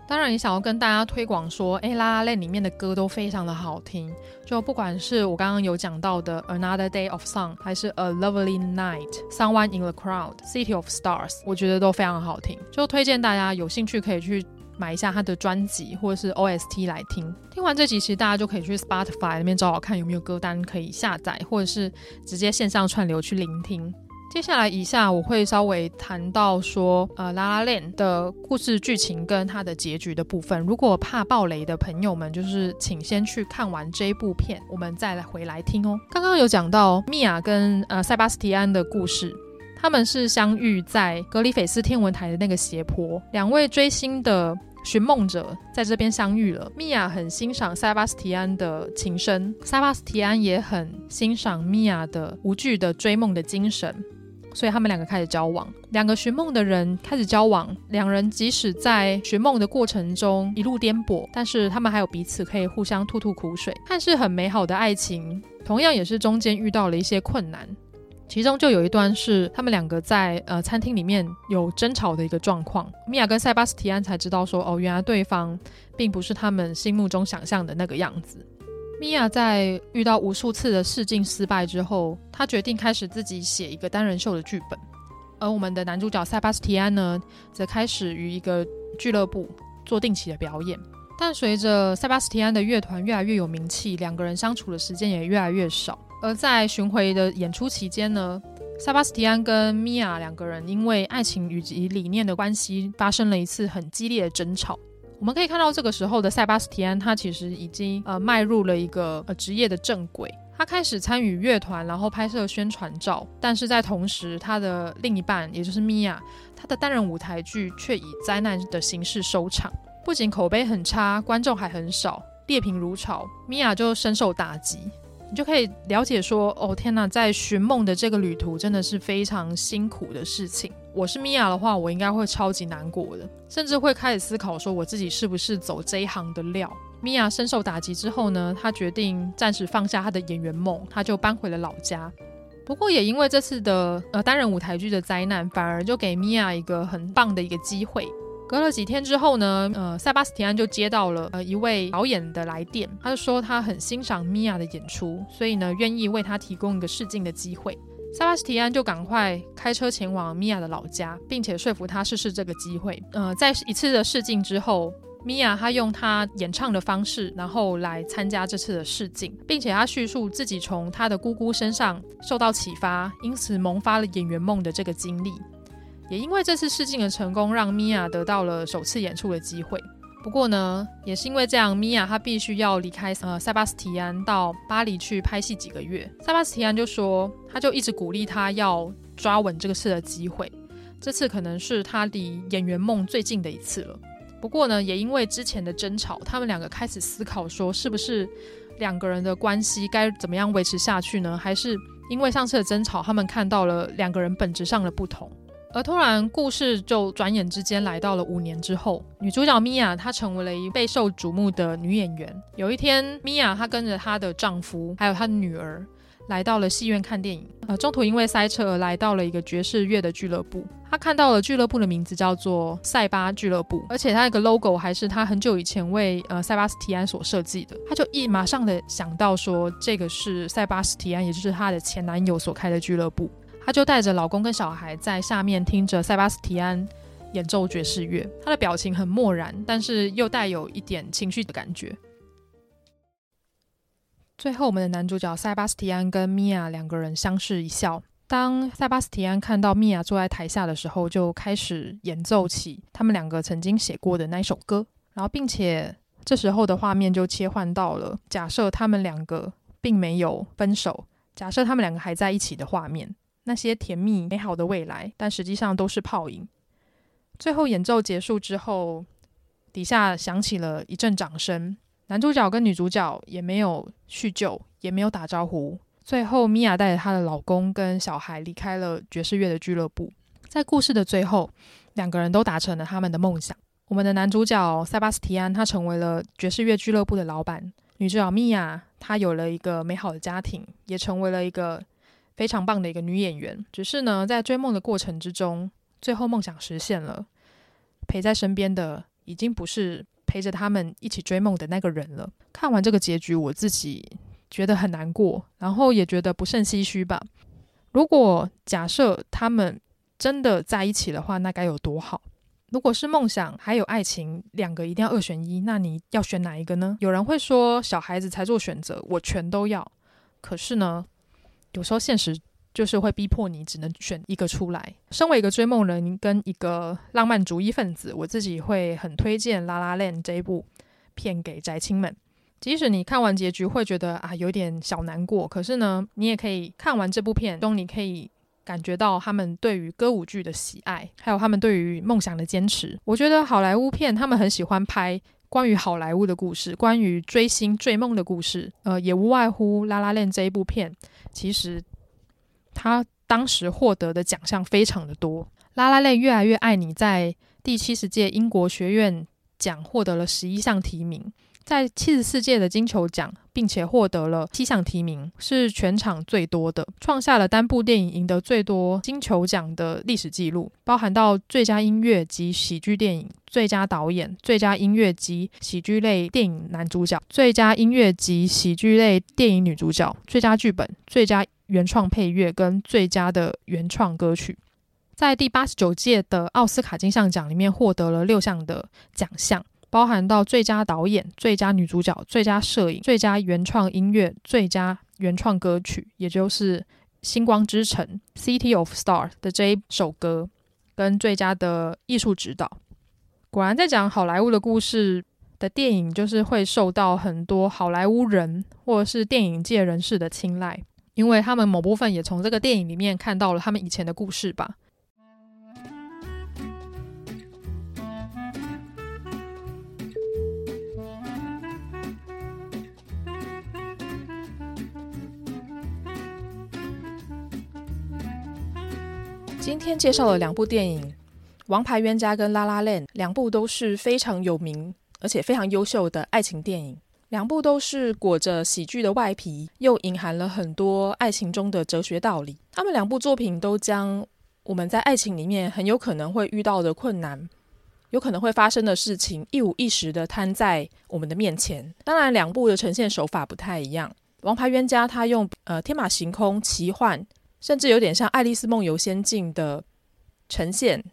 当然，也想要跟大家推广说，诶，拉拉链里面的歌都非常的好听。就不管是我刚刚有讲到的《Another Day of Sun》，还是《A Lovely Night》，《Someone in the Crowd》，《City of Stars》，我觉得都非常好听。就推荐大家有兴趣可以去买一下他的专辑或者是 OST 来听。听完这集，其实大家就可以去 Spotify 那边找找看有没有歌单可以下载，或者是直接线上串流去聆听。接下来以下我会稍微谈到说，呃，拉拉链的故事剧情跟它的结局的部分。如果怕暴雷的朋友们，就是请先去看完这一部片，我们再来回来听哦。刚刚有讲到米娅跟呃塞巴斯提安的故事，他们是相遇在格里菲斯天文台的那个斜坡，两位追星的寻梦者在这边相遇了。米娅很欣赏塞巴斯提安的琴声，塞巴斯提安也很欣赏米娅的无惧的追梦的精神。所以他们两个开始交往，两个寻梦的人开始交往，两人即使在寻梦的过程中一路颠簸，但是他们还有彼此可以互相吐吐苦水，看似很美好的爱情，同样也是中间遇到了一些困难。其中就有一段是他们两个在呃餐厅里面有争吵的一个状况，米娅跟塞巴斯提安才知道说，哦，原来对方并不是他们心目中想象的那个样子。米娅在遇到无数次的试镜失败之后，她决定开始自己写一个单人秀的剧本。而我们的男主角塞巴斯提安呢，则开始于一个俱乐部做定期的表演。但随着塞巴斯提安的乐团越来越有名气，两个人相处的时间也越来越少。而在巡回的演出期间呢，塞巴斯提安跟米娅两个人因为爱情以及理念的关系，发生了一次很激烈的争吵。我们可以看到，这个时候的塞巴斯提安，他其实已经呃迈入了一个呃职业的正轨。他开始参与乐团，然后拍摄宣传照。但是在同时，他的另一半，也就是米娅，他的单人舞台剧却以灾难的形式收场。不仅口碑很差，观众还很少，劣评如潮，米娅就深受打击。你就可以了解说，哦天哪，在寻梦的这个旅途真的是非常辛苦的事情。我是米娅的话，我应该会超级难过的，甚至会开始思考说，我自己是不是走这一行的料。米娅深受打击之后呢，她决定暂时放下她的演员梦，她就搬回了老家。不过也因为这次的呃单人舞台剧的灾难，反而就给米娅一个很棒的一个机会。隔了几天之后呢，呃，塞巴斯提安就接到了呃一位导演的来电，他就说他很欣赏米娅的演出，所以呢愿意为他提供一个试镜的机会。塞巴斯提安就赶快开车前往米娅的老家，并且说服他试试这个机会。呃，在一次的试镜之后，米娅她用她演唱的方式，然后来参加这次的试镜，并且她叙述自己从她的姑姑身上受到启发，因此萌发了演员梦的这个经历。也因为这次试镜的成功，让米娅得到了首次演出的机会。不过呢，也是因为这样，米娅她必须要离开呃塞巴斯提安到巴黎去拍戏几个月。塞巴斯提安就说，他就一直鼓励她要抓稳这个次的机会，这次可能是他离演员梦最近的一次了。不过呢，也因为之前的争吵，他们两个开始思考说，是不是两个人的关系该怎么样维持下去呢？还是因为上次的争吵，他们看到了两个人本质上的不同？而突然，故事就转眼之间来到了五年之后，女主角米娅她成为了一备受瞩目的女演员。有一天，米娅她跟着她的丈夫还有她的女儿。来到了戏院看电影，呃，中途因为塞车而来到了一个爵士乐的俱乐部。她看到了俱乐部的名字叫做塞巴俱乐部，而且它那个 logo 还是她很久以前为呃塞巴斯提安所设计的。她就一马上的想到说，这个是塞巴斯提安，也就是她的前男友所开的俱乐部。他就带着老公跟小孩在下面听着塞巴斯提安演奏爵士乐，他的表情很漠然，但是又带有一点情绪的感觉。最后，我们的男主角塞巴斯提安跟米娅两个人相视一笑。当塞巴斯提安看到米娅坐在台下的时候，就开始演奏起他们两个曾经写过的那一首歌。然后，并且这时候的画面就切换到了假设他们两个并没有分手，假设他们两个还在一起的画面，那些甜蜜美好的未来，但实际上都是泡影。最后演奏结束之后，底下响起了一阵掌声。男主角跟女主角也没有叙旧，也没有打招呼。最后，米娅带着她的老公跟小孩离开了爵士乐的俱乐部。在故事的最后，两个人都达成了他们的梦想。我们的男主角塞巴斯提安，他成为了爵士乐俱乐部的老板；女主角米娅，她有了一个美好的家庭，也成为了一个非常棒的一个女演员。只是呢，在追梦的过程之中，最后梦想实现了，陪在身边的已经不是。陪着他们一起追梦的那个人了。看完这个结局，我自己觉得很难过，然后也觉得不胜唏嘘吧。如果假设他们真的在一起的话，那该有多好！如果是梦想还有爱情两个一定要二选一，那你要选哪一个呢？有人会说小孩子才做选择，我全都要。可是呢，有时候现实。就是会逼迫你只能选一个出来。身为一个追梦人跟一个浪漫主义分子，我自己会很推荐《拉拉链》这一部片给宅青们。即使你看完结局会觉得啊有点小难过，可是呢，你也可以看完这部片中，你可以感觉到他们对于歌舞剧的喜爱，还有他们对于梦想的坚持。我觉得好莱坞片他们很喜欢拍关于好莱坞的故事，关于追星追梦的故事。呃，也无外乎《拉拉链》这一部片，其实。他当时获得的奖项非常的多，《拉拉链越来越爱你》在第七十届英国学院奖获得了十一项提名，在七十四届的金球奖，并且获得了七项提名，是全场最多的，创下了单部电影赢得最多金球奖的历史记录，包含到最佳音乐及喜剧电影、最佳导演、最佳音乐及喜剧类电影男主角、最佳音乐及喜剧类电影女主角、最佳剧本、最佳。原创配乐跟最佳的原创歌曲，在第八十九届的奥斯卡金像奖里面获得了六项的奖项，包含到最佳导演、最佳女主角、最佳摄影、最佳原创音乐、最佳原创歌曲，也就是《星光之城》（City of Stars） 的这一首歌，跟最佳的艺术指导。果然，在讲好莱坞的故事的电影，就是会受到很多好莱坞人或者是电影界人士的青睐。因为他们某部分也从这个电影里面看到了他们以前的故事吧。今天介绍了两部电影《王牌冤家》跟《拉拉链》，两部都是非常有名而且非常优秀的爱情电影。两部都是裹着喜剧的外皮，又隐含了很多爱情中的哲学道理。他们两部作品都将我们在爱情里面很有可能会遇到的困难，有可能会发生的事情，一五一十的摊在我们的面前。当然，两部的呈现手法不太一样。《王牌冤家》他用呃天马行空、奇幻，甚至有点像《爱丽丝梦游仙境》的呈现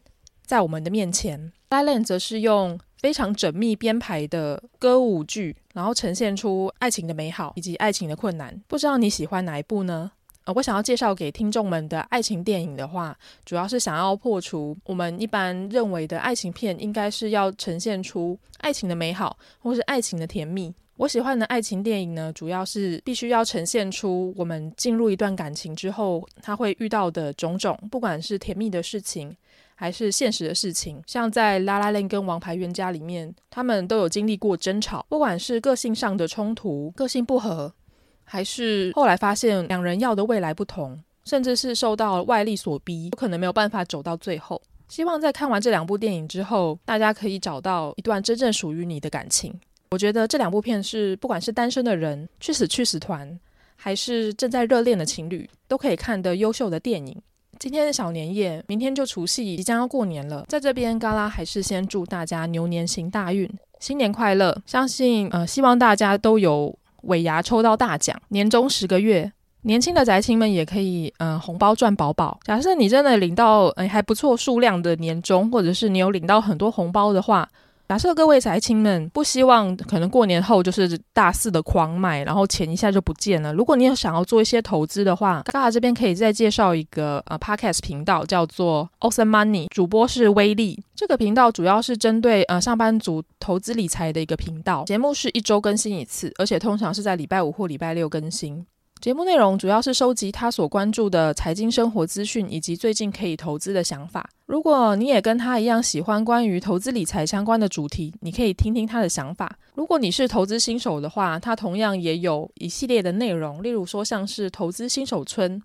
在我们的面前。《La La Land》则是用非常缜密编排的歌舞剧，然后呈现出爱情的美好以及爱情的困难。不知道你喜欢哪一部呢？呃，我想要介绍给听众们的爱情电影的话，主要是想要破除我们一般认为的爱情片应该是要呈现出爱情的美好或是爱情的甜蜜。我喜欢的爱情电影呢，主要是必须要呈现出我们进入一段感情之后，他会遇到的种种，不管是甜蜜的事情，还是现实的事情。像在《拉拉链》跟《王牌冤家》里面，他们都有经历过争吵，不管是个性上的冲突、个性不合。还是后来发现两人要的未来不同，甚至是受到外力所逼，有可能没有办法走到最后。希望在看完这两部电影之后，大家可以找到一段真正属于你的感情。我觉得这两部片是不管是单身的人、去死去死团，还是正在热恋的情侣，都可以看的优秀的电影。今天的小年夜，明天就除夕，即将要过年了。在这边，嘎拉还是先祝大家牛年行大运，新年快乐！相信呃，希望大家都有。尾牙抽到大奖，年终十个月，年轻的宅青们也可以，嗯、红包赚饱饱。假设你真的领到，嗯、呃，还不错数量的年终，或者是你有领到很多红包的话。假设各位宅青们不希望可能过年后就是大肆的狂买，然后钱一下就不见了。如果你有想要做一些投资的话，嘎嘎这边可以再介绍一个呃 Podcast 频道，叫做 Awesome Money，主播是威力。这个频道主要是针对呃上班族投资理财的一个频道，节目是一周更新一次，而且通常是在礼拜五或礼拜六更新。节目内容主要是收集他所关注的财经生活资讯，以及最近可以投资的想法。如果你也跟他一样喜欢关于投资理财相关的主题，你可以听听他的想法。如果你是投资新手的话，他同样也有一系列的内容，例如说像是投资新手村、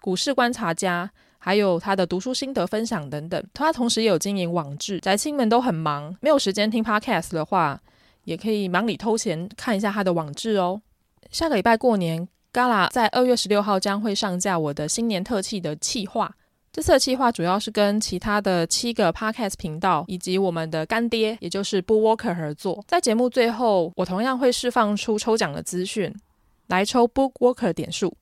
股市观察家，还有他的读书心得分享等等。他同时也有经营网志，宅青们都很忙，没有时间听 Podcast 的话，也可以忙里偷闲看一下他的网志哦。下个礼拜过年。嘎啦在二月十六号将会上架我的新年特辑的企划。这次的企划主要是跟其他的七个 Podcast 频道以及我们的干爹，也就是 BookWalker 合作。在节目最后，我同样会释放出抽奖的资讯，来抽 BookWalker 点数。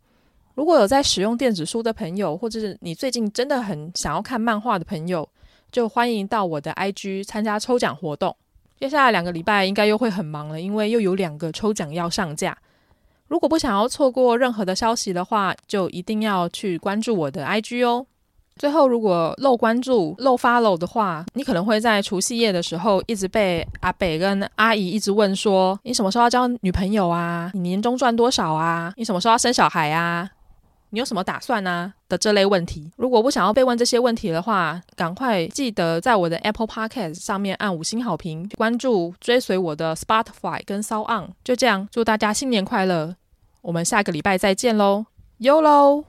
如果有在使用电子书的朋友，或者是你最近真的很想要看漫画的朋友，就欢迎到我的 IG 参加抽奖活动。接下来两个礼拜应该又会很忙了，因为又有两个抽奖要上架。如果不想要错过任何的消息的话，就一定要去关注我的 IG 哦。最后，如果漏关注、漏 follow 的话，你可能会在除夕夜的时候一直被阿北跟阿姨一直问说：“你什么时候要交女朋友啊？你年终赚多少啊？你什么时候要生小孩啊？你有什么打算啊？”的这类问题。如果不想要被问这些问题的话，赶快记得在我的 Apple Podcast 上面按五星好评，关注、追随我的 Spotify 跟 SoundOn。就这样，祝大家新年快乐！我们下个礼拜再见喽，YOLO！